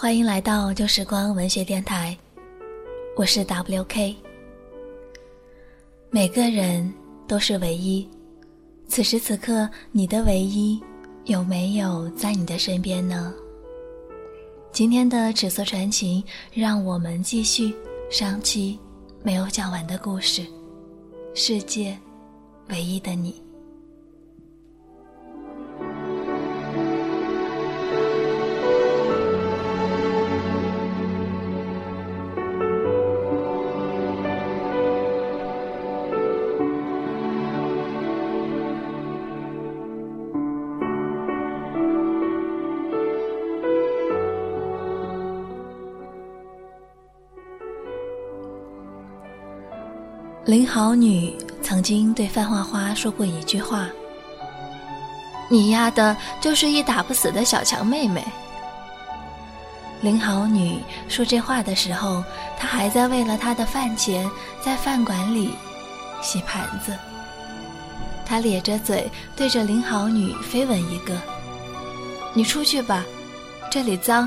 欢迎来到旧时光文学电台，我是 WK。每个人都是唯一，此时此刻，你的唯一有没有在你的身边呢？今天的紫色传情，让我们继续上期没有讲完的故事——世界唯一的你。林好女曾经对范花花说过一句话：“你丫的，就是一打不死的小强妹妹。”林好女说这话的时候，她还在为了她的饭钱在饭馆里洗盘子。她咧着嘴对着林好女飞吻一个：“你出去吧，这里脏。”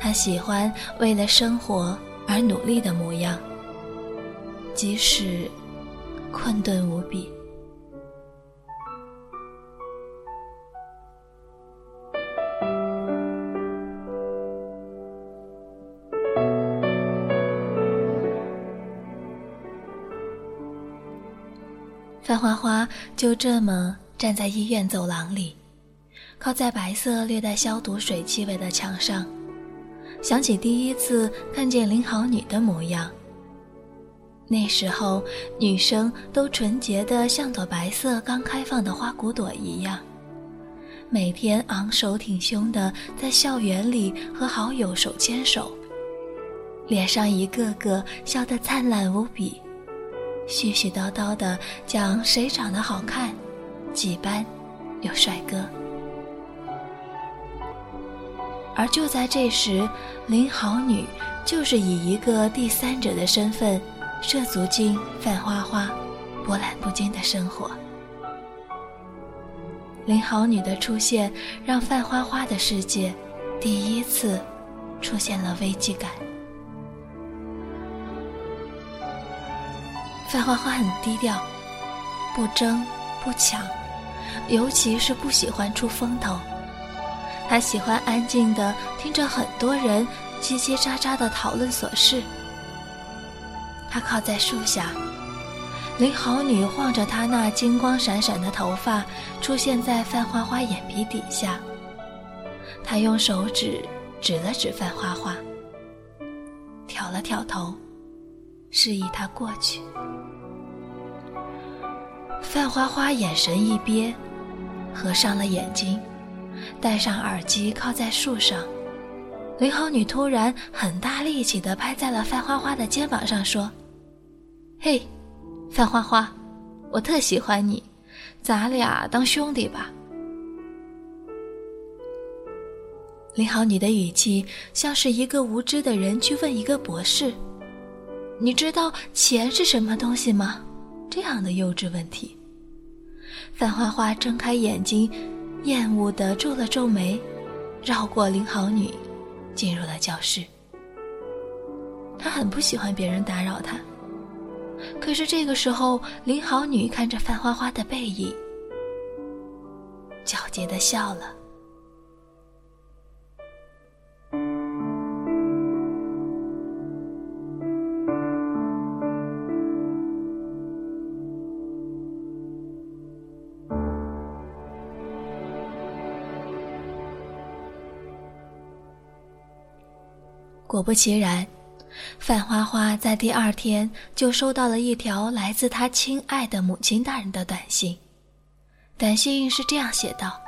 她喜欢为了生活而努力的模样。即使困顿无比，范花花就这么站在医院走廊里，靠在白色略带消毒水气味的墙上，想起第一次看见林好女的模样。那时候，女生都纯洁的像朵白色刚开放的花骨朵一样，每天昂首挺胸的在校园里和好友手牵手，脸上一个个笑得灿烂无比，絮絮叨叨的讲谁长得好看，几班有帅哥。而就在这时，林好女就是以一个第三者的身份。涉足进范花花波澜不惊的生活，林好女的出现让范花花的世界第一次出现了危机感。范花花很低调，不争不抢，尤其是不喜欢出风头。她喜欢安静的听着很多人叽叽喳喳的讨论琐事。他靠在树下，林好女晃着她那金光闪闪的头发，出现在范花花眼皮底下。他用手指指了指范花花，挑了挑头，示意她过去。范花花眼神一憋，合上了眼睛，戴上耳机，靠在树上。林好女突然很大力气地拍在了范花花的肩膀上，说。嘿，范花花，我特喜欢你，咱俩当兄弟吧。林好女的语气像是一个无知的人去问一个博士：“你知道钱是什么东西吗？”这样的幼稚问题。范花花睁开眼睛，厌恶的皱了皱眉，绕过林好女，进入了教室。她很不喜欢别人打扰她。可是这个时候，林好女看着范花花的背影，皎洁的笑了。果不其然。范花花在第二天就收到了一条来自她亲爱的母亲大人的短信，短信是这样写道：“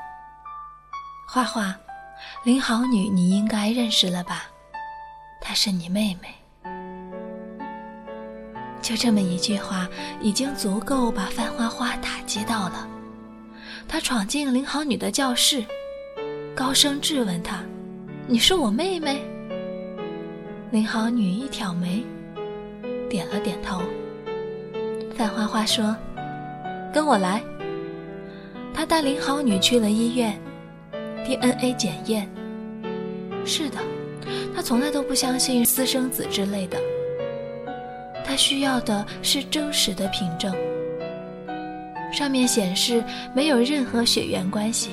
花花，林好女你应该认识了吧？她是你妹妹。”就这么一句话，已经足够把范花花打击到了。她闯进林好女的教室，高声质问她：“你是我妹妹？”林好女一挑眉，点了点头。范花花说：“跟我来。”他带林好女去了医院，DNA 检验，是的，他从来都不相信私生子之类的。他需要的是真实的凭证，上面显示没有任何血缘关系。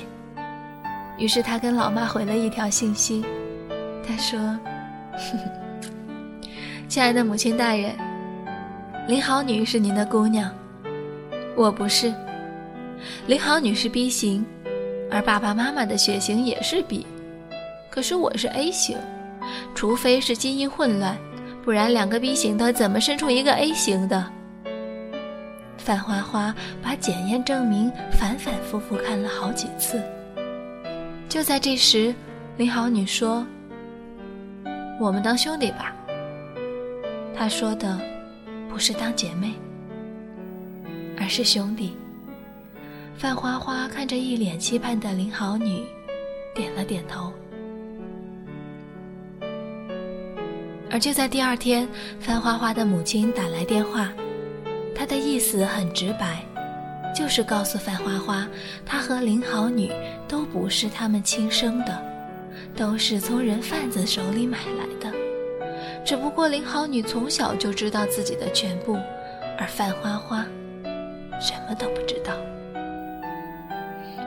于是他跟老妈回了一条信息，他说：“呵呵亲爱的母亲大人，林好女是您的姑娘，我不是。林好女是 B 型，而爸爸妈妈的血型也是 B。”可是我是 A 型，除非是基因混乱，不然两个 B 型的怎么生出一个 A 型的？范花花把检验证明反反复复看了好几次。就在这时，林好女说：“我们当兄弟吧。”她说的不是当姐妹，而是兄弟。范花花看着一脸期盼的林好女，点了点头。而就在第二天，范花花的母亲打来电话，她的意思很直白，就是告诉范花花，她和林好女都不是他们亲生的，都是从人贩子手里买来的。只不过林好女从小就知道自己的全部，而范花花什么都不知道。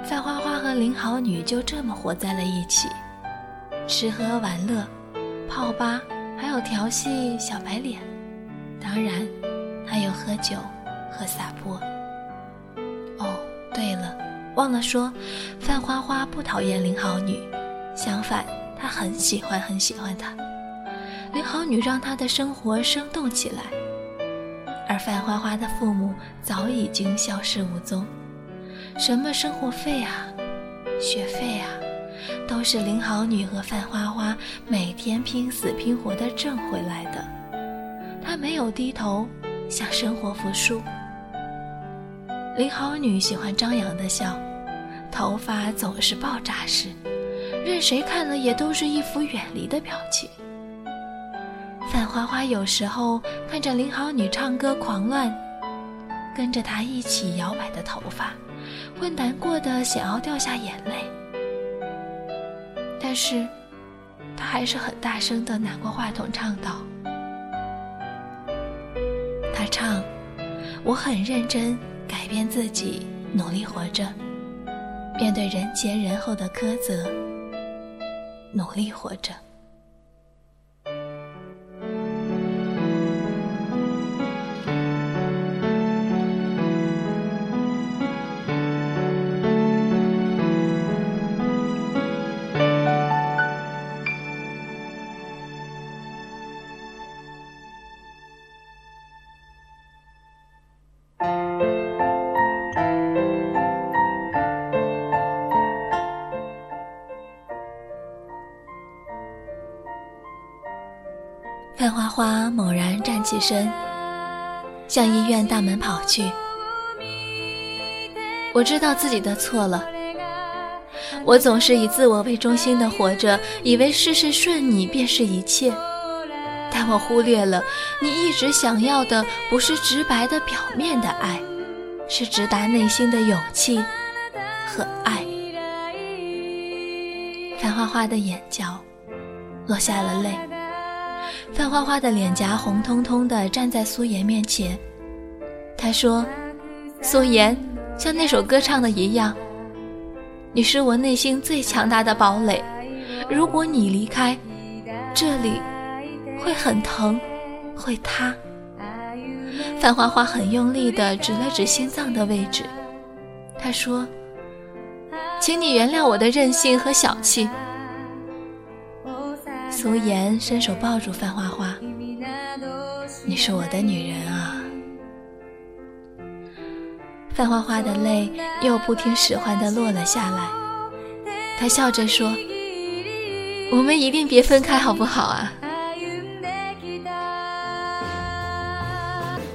范花花和林好女就这么活在了一起，吃喝玩乐，泡吧。还有调戏小白脸，当然，还有喝酒和撒泼。哦，对了，忘了说，范花花不讨厌林好女，相反，她很喜欢很喜欢她。林好女让她的生活生动起来，而范花花的父母早已经消失无踪，什么生活费啊，学费啊。都是林好女和范花花每天拼死拼活的挣回来的。她没有低头向生活服输。林好女喜欢张扬的笑，头发总是爆炸式，任谁看了也都是一副远离的表情。范花花有时候看着林好女唱歌狂乱，跟着她一起摇摆的头发，会难过的想要掉下眼泪。但是，他还是很大声的拿过话筒唱道：“他唱，我很认真改变自己，努力活着，面对人前人后的苛责，努力活着。”身，向医院大门跑去。我知道自己的错了，我总是以自我为中心的活着，以为事事顺你便是一切，但我忽略了，你一直想要的不是直白的表面的爱，是直达内心的勇气和爱。范花花的眼角落下了泪。范花花的脸颊红彤彤的，站在苏颜面前。她说：“苏颜，像那首歌唱的一样，你是我内心最强大的堡垒。如果你离开，这里会很疼，会塌。”范花花很用力的指了指心脏的位置。她说：“请你原谅我的任性和小气。”苏颜伸手抱住范花花，你是我的女人啊！范花花的泪又不听使唤的落了下来，她笑着说：“我们一定别分开，好不好啊？”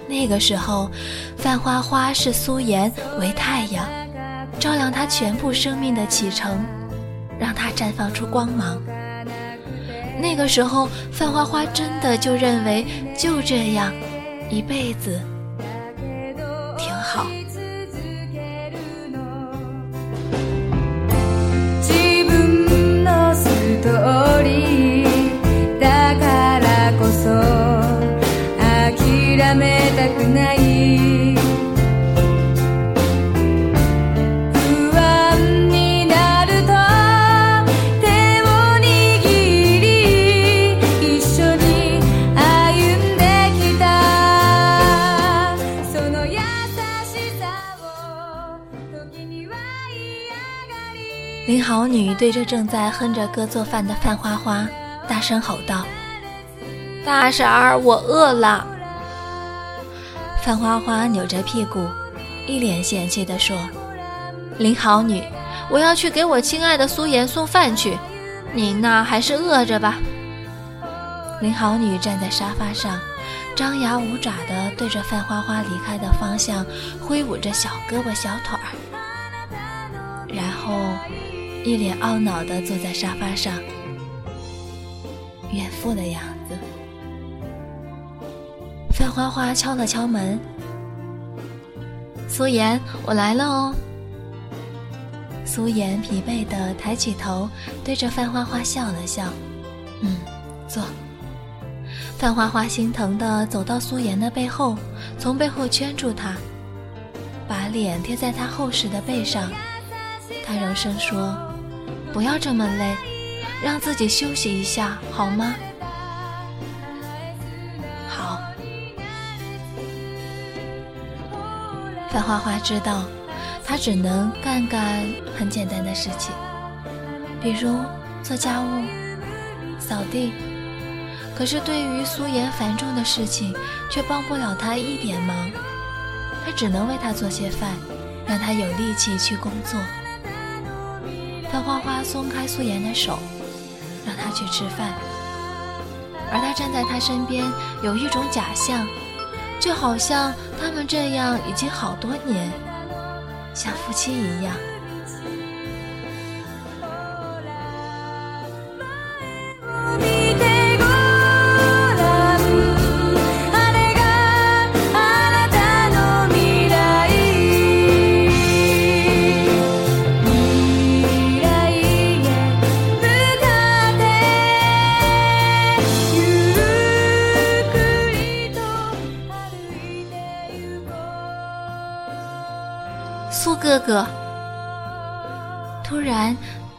那个时候，范花花视苏颜为太阳，照亮她全部生命的启程，让她绽放出光芒。那个时候，范花花真的就认为就这样，一辈子挺好。自分のストーリー 女对着正在哼着歌做饭的范花花大声吼道：“大婶儿，我饿了。”范花花扭着屁股，一脸嫌弃地说：“林好女，我要去给我亲爱的苏颜送饭去，你那还是饿着吧。”林好女站在沙发上，张牙舞爪地对着范花花离开的方向挥舞着小胳膊小腿儿，然后一脸懊恼地坐在沙发上，怨妇的样子。范花花敲了敲门：“苏颜，我来了哦。”苏颜疲惫地抬起头，对着范花花笑了笑：“嗯，坐。”范花花心疼地走到苏颜的背后，从背后圈住她，把脸贴在她厚实的背上。她柔声说：“不要这么累，让自己休息一下好吗？”好。范花花知道，她只能干干很简单的事情，比如做家务、扫地。可是对于苏颜繁重的事情，却帮不了他一点忙。他只能为他做些饭，让他有力气去工作。范花花松开素颜的手，让她去吃饭。而他站在她身边，有一种假象，就好像他们这样已经好多年，像夫妻一样。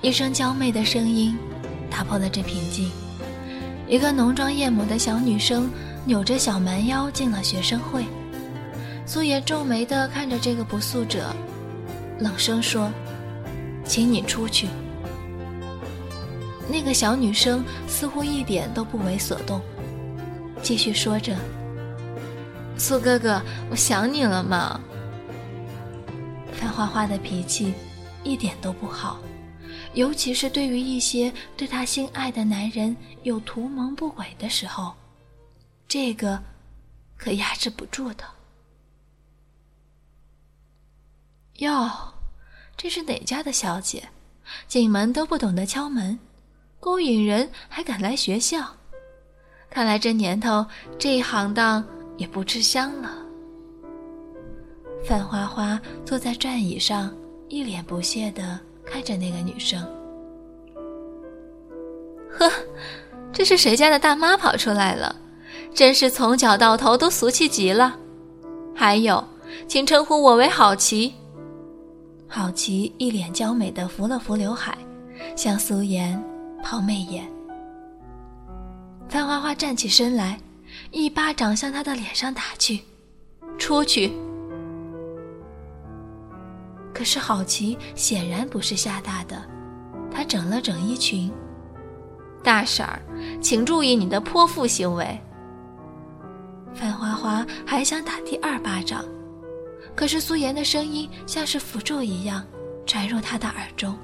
一声娇媚的声音打破了这平静。一个浓妆艳抹的小女生扭着小蛮腰进了学生会。苏颜皱眉地看着这个不速者，冷声说：“请你出去。”那个小女生似乎一点都不为所动，继续说着：“苏哥哥，我想你了嘛。”范花花的脾气一点都不好，尤其是对于一些对她心爱的男人有图谋不轨的时候，这个可压制不住的。哟，这是哪家的小姐？进门都不懂得敲门，勾引人还敢来学校？看来这年头这一行当也不吃香了。范花花坐在转椅上，一脸不屑地看着那个女生。呵，这是谁家的大妈跑出来了？真是从脚到头都俗气极了。还有，请称呼我为好奇。好奇一脸娇美的扶了扶刘海，向苏颜抛媚眼。范花花站起身来，一巴掌向他的脸上打去。出去。可是郝奇显然不是吓大的，他整了整衣裙。大婶儿，请注意你的泼妇行为。范花花还想打第二巴掌，可是苏颜的声音像是符咒一样传入他的耳中，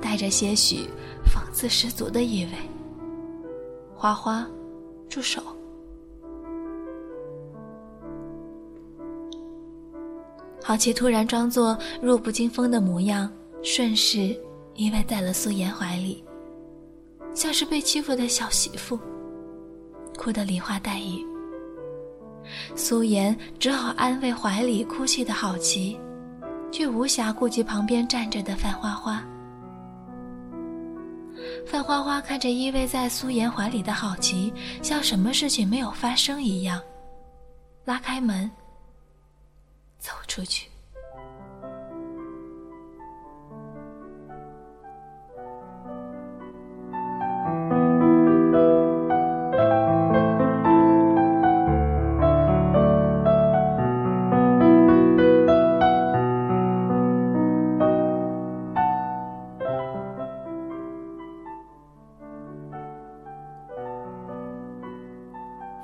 带着些许讽刺十足的意味。花花，住手！郝奇突然装作弱不禁风的模样，顺势依偎在了苏颜怀里，像是被欺负的小媳妇，哭得梨花带雨。苏颜只好安慰怀里哭泣的好奇，却无暇顾及旁边站着的范花花。范花花看着依偎在苏颜怀里的郝奇，像什么事情没有发生一样，拉开门。走出去。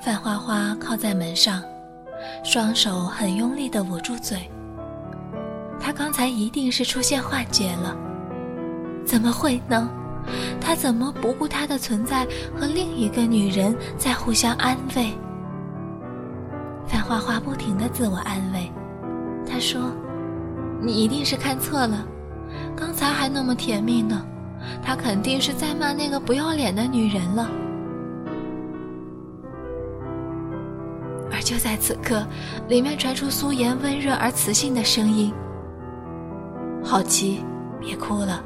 范花花靠在门上双手很用力地捂住嘴。他刚才一定是出现幻觉了，怎么会呢？他怎么不顾他的存在和另一个女人在互相安慰？范花花不停地自我安慰，他说：“你一定是看错了，刚才还那么甜蜜呢，他肯定是在骂那个不要脸的女人了。”就在此刻，里面传出苏颜温热而磁性的声音：“好奇，别哭了。”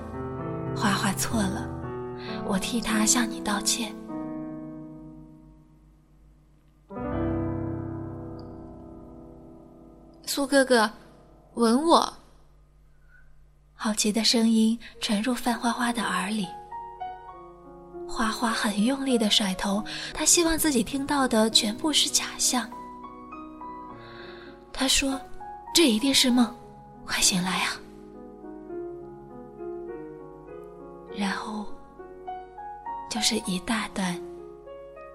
花花错了，我替他向你道歉。苏哥哥，吻我。好奇的声音传入范花花的耳里。花花很用力的甩头，他希望自己听到的全部是假象。他说：“这一定是梦，快醒来啊！”然后，就是一大段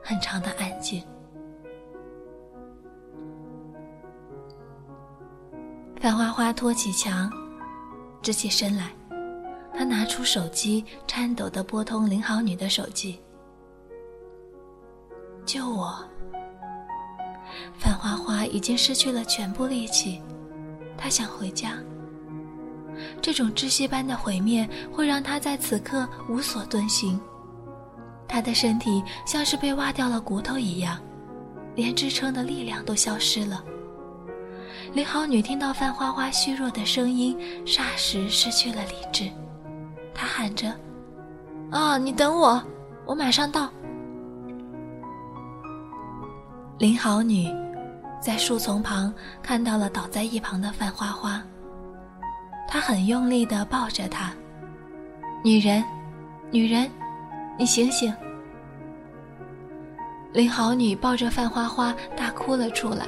很长的安静。范花花托起墙，直起身来。她拿出手机，颤抖的拨通林好女的手机。救我！范花花已经失去了全部力气，她想回家。这种窒息般的毁灭会让他在此刻无所遁形，他的身体像是被挖掉了骨头一样，连支撑的力量都消失了。林好女听到范花花虚弱的声音，霎时失去了理智，她喊着：“啊，你等我，我马上到。”林好女在树丛旁看到了倒在一旁的范花花。他很用力地抱着她，女人，女人，你醒醒！林好女抱着范花花大哭了出来。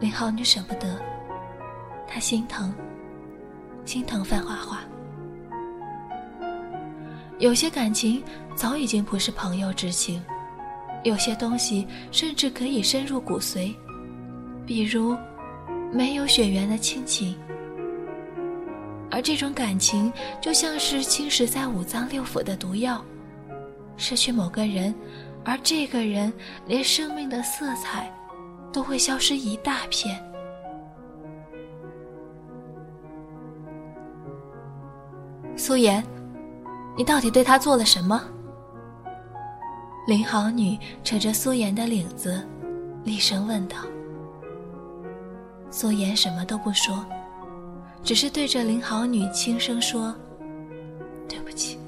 林好女舍不得，她心疼，心疼范花花。有些感情早已经不是朋友之情，有些东西甚至可以深入骨髓，比如。没有血缘的亲情，而这种感情就像是侵蚀在五脏六腑的毒药。失去某个人，而这个人连生命的色彩都会消失一大片。苏颜，你到底对他做了什么？林好女扯着苏颜的领子，厉声问道。苏颜什么都不说，只是对着林好女轻声说：“对不起。”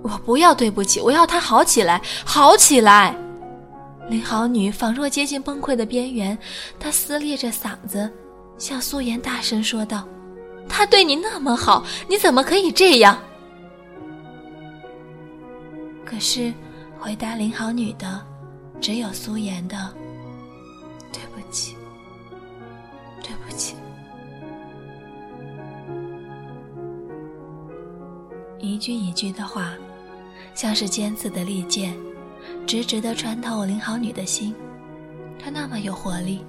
我不要对不起，我要他好起来，好起来。林好女仿若接近崩溃的边缘，她撕裂着嗓子，向苏颜大声说道：“他对你那么好，你怎么可以这样？”可是，回答林好女的，只有苏颜的。对不起，一句一句的话，像是尖刺的利剑，直直的穿透林好女的心。她那么有活力，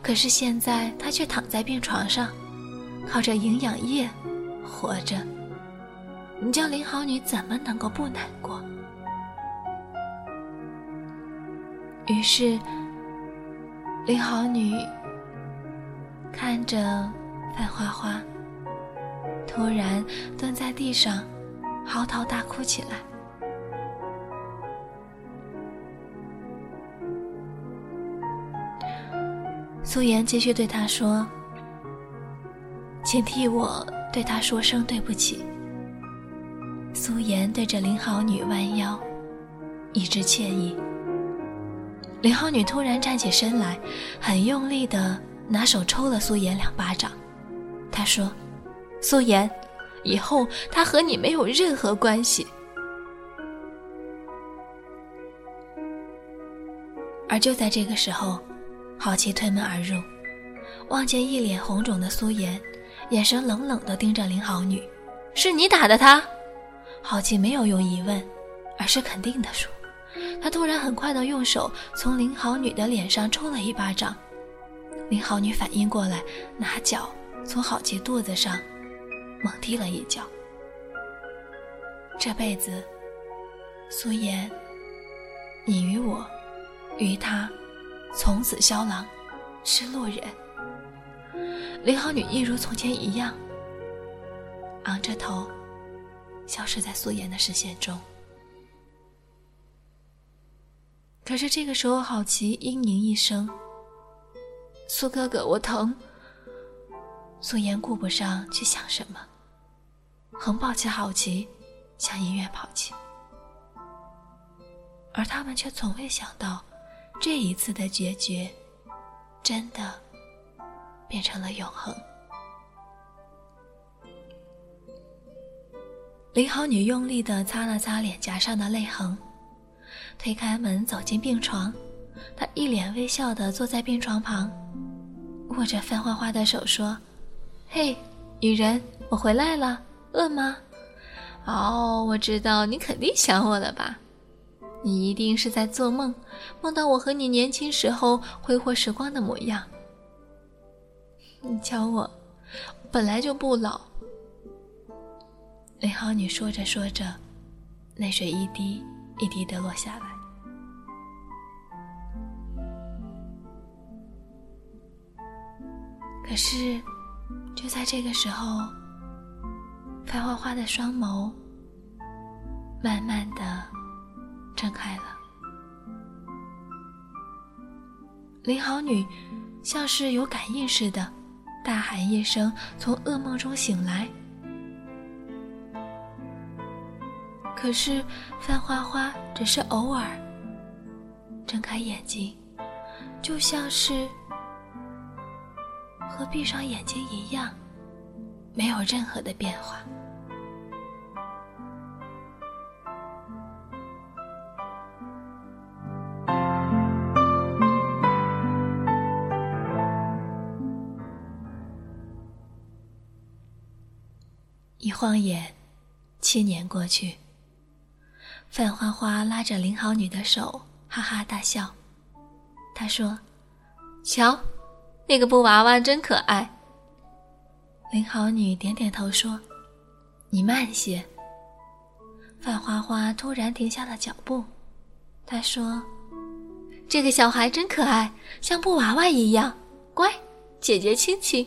可是现在她却躺在病床上，靠着营养液活着。你叫林好女怎么能够不难过？于是，林好女。看着范花花，突然蹲在地上，嚎啕大哭起来。苏颜继续对他说：“请替我对他说声对不起。”苏颜对着林好女弯腰，一直歉意。林好女突然站起身来，很用力的。拿手抽了苏颜两巴掌，他说：“苏颜，以后他和你没有任何关系。”而就在这个时候，好奇推门而入，望见一脸红肿的苏颜，眼神冷冷的盯着林好女：“是你打的他？”好奇没有用疑问，而是肯定的说。他突然很快的用手从林好女的脸上抽了一巴掌，林好女反应过来，拿脚从郝琪肚子上猛踢了一脚。这辈子，苏颜，你与我，与他，从此萧郎，是路人。林好女一如从前一样，昂着头，消失在苏颜的视线中。可是这个时候，好奇嘤咛一声：“苏哥哥，我疼。”苏颜顾不上去想什么，横抱起好奇，向医院跑去。而他们却从未想到，这一次的决绝，真的变成了永恒。林好女用力地擦了擦脸颊上的泪痕。推开门，走进病床，他一脸微笑地坐在病床旁，握着范花花的手说：“嘿，女人，我回来了，饿吗？哦，我知道你肯定想我了吧？你一定是在做梦，梦到我和你年轻时候挥霍时光的模样。你瞧我，本来就不老。”林好女说着说着，泪水一滴。一滴的落下来。可是，就在这个时候，白花花的双眸慢慢的睁开了。林好女像是有感应似的，大喊一声，从噩梦中醒来。可是，范花花只是偶尔睁开眼睛，就像是和闭上眼睛一样，没有任何的变化。一晃眼，七年过去。范花花拉着林好女的手，哈哈大笑。她说：“瞧，那个布娃娃真可爱。”林好女点点头说：“你慢些。”范花花突然停下了脚步，她说：“这个小孩真可爱，像布娃娃一样乖，姐姐亲亲。”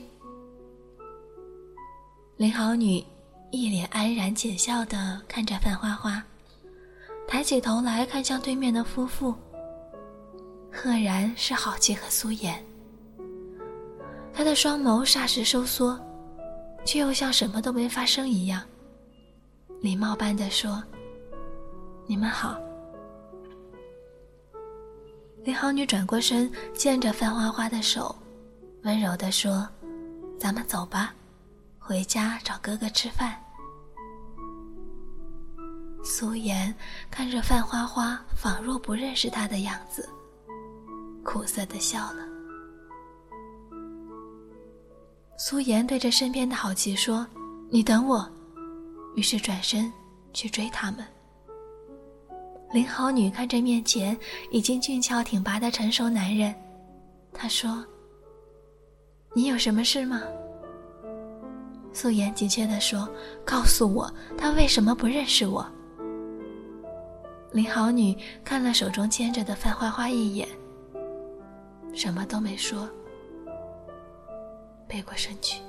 林好女一脸安然浅笑的看着范花花。抬起头来看向对面的夫妇，赫然是郝琪和苏颜。他的双眸霎时收缩，却又像什么都没发生一样，礼貌般的说：“你们好。”林好女转过身，牵着范花花的手，温柔的说：“咱们走吧，回家找哥哥吃饭。”苏颜看着范花花，仿若不认识他的样子，苦涩的笑了。苏颜对着身边的郝奇说：“你等我。”于是转身去追他们。林好女看着面前已经俊俏挺拔的成熟男人，她说：“你有什么事吗？”苏颜急切地说：“告诉我，他为什么不认识我？”林好女看了手中牵着的范花花一眼，什么都没说，背过身去。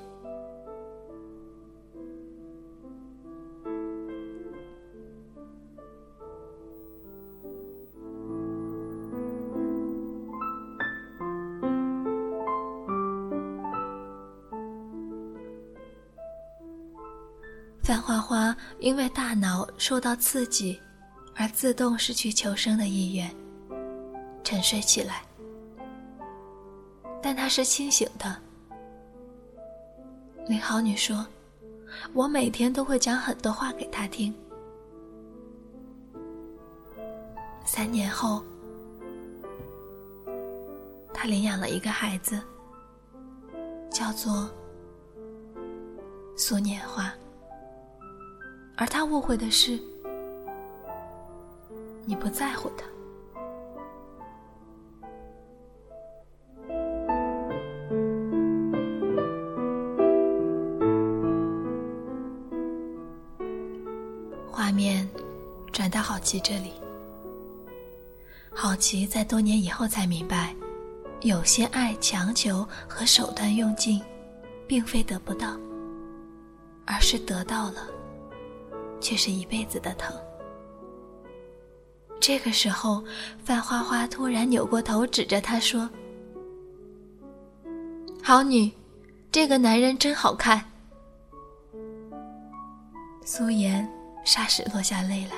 范花花因为大脑受到刺激。而自动失去求生的意愿，沉睡起来。但他是清醒的。林好女说：“我每天都会讲很多话给他听。”三年后，他领养了一个孩子，叫做苏年华。而他误会的是。你不在乎他。画面转到好奇这里，好奇在多年以后才明白，有些爱强求和手段用尽，并非得不到，而是得到了，却是一辈子的疼。这个时候，范花花突然扭过头，指着他说：“好女，这个男人真好看。”苏颜霎时落下泪来。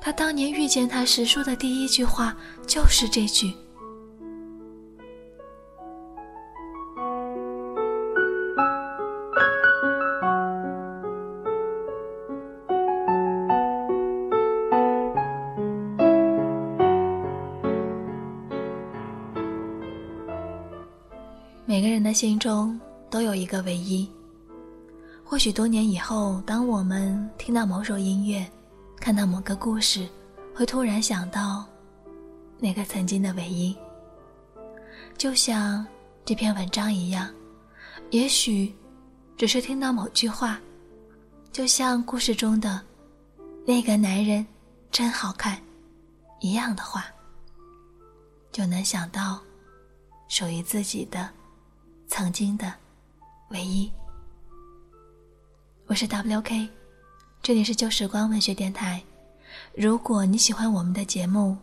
他当年遇见他时说的第一句话就是这句。心中都有一个唯一。或许多年以后，当我们听到某首音乐，看到某个故事，会突然想到那个曾经的唯一。就像这篇文章一样，也许只是听到某句话，就像故事中的那个男人真好看一样的话，就能想到属于自己的。曾经的唯一。我是 W.K，这里是旧时光文学电台。如果你喜欢我们的节目，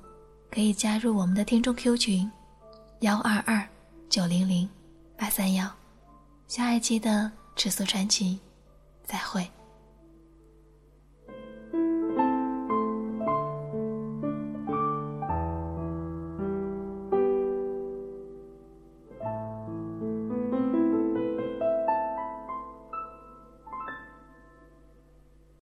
可以加入我们的听众 Q 群：幺二二九零零八三幺。下一期的尺素传奇，再会。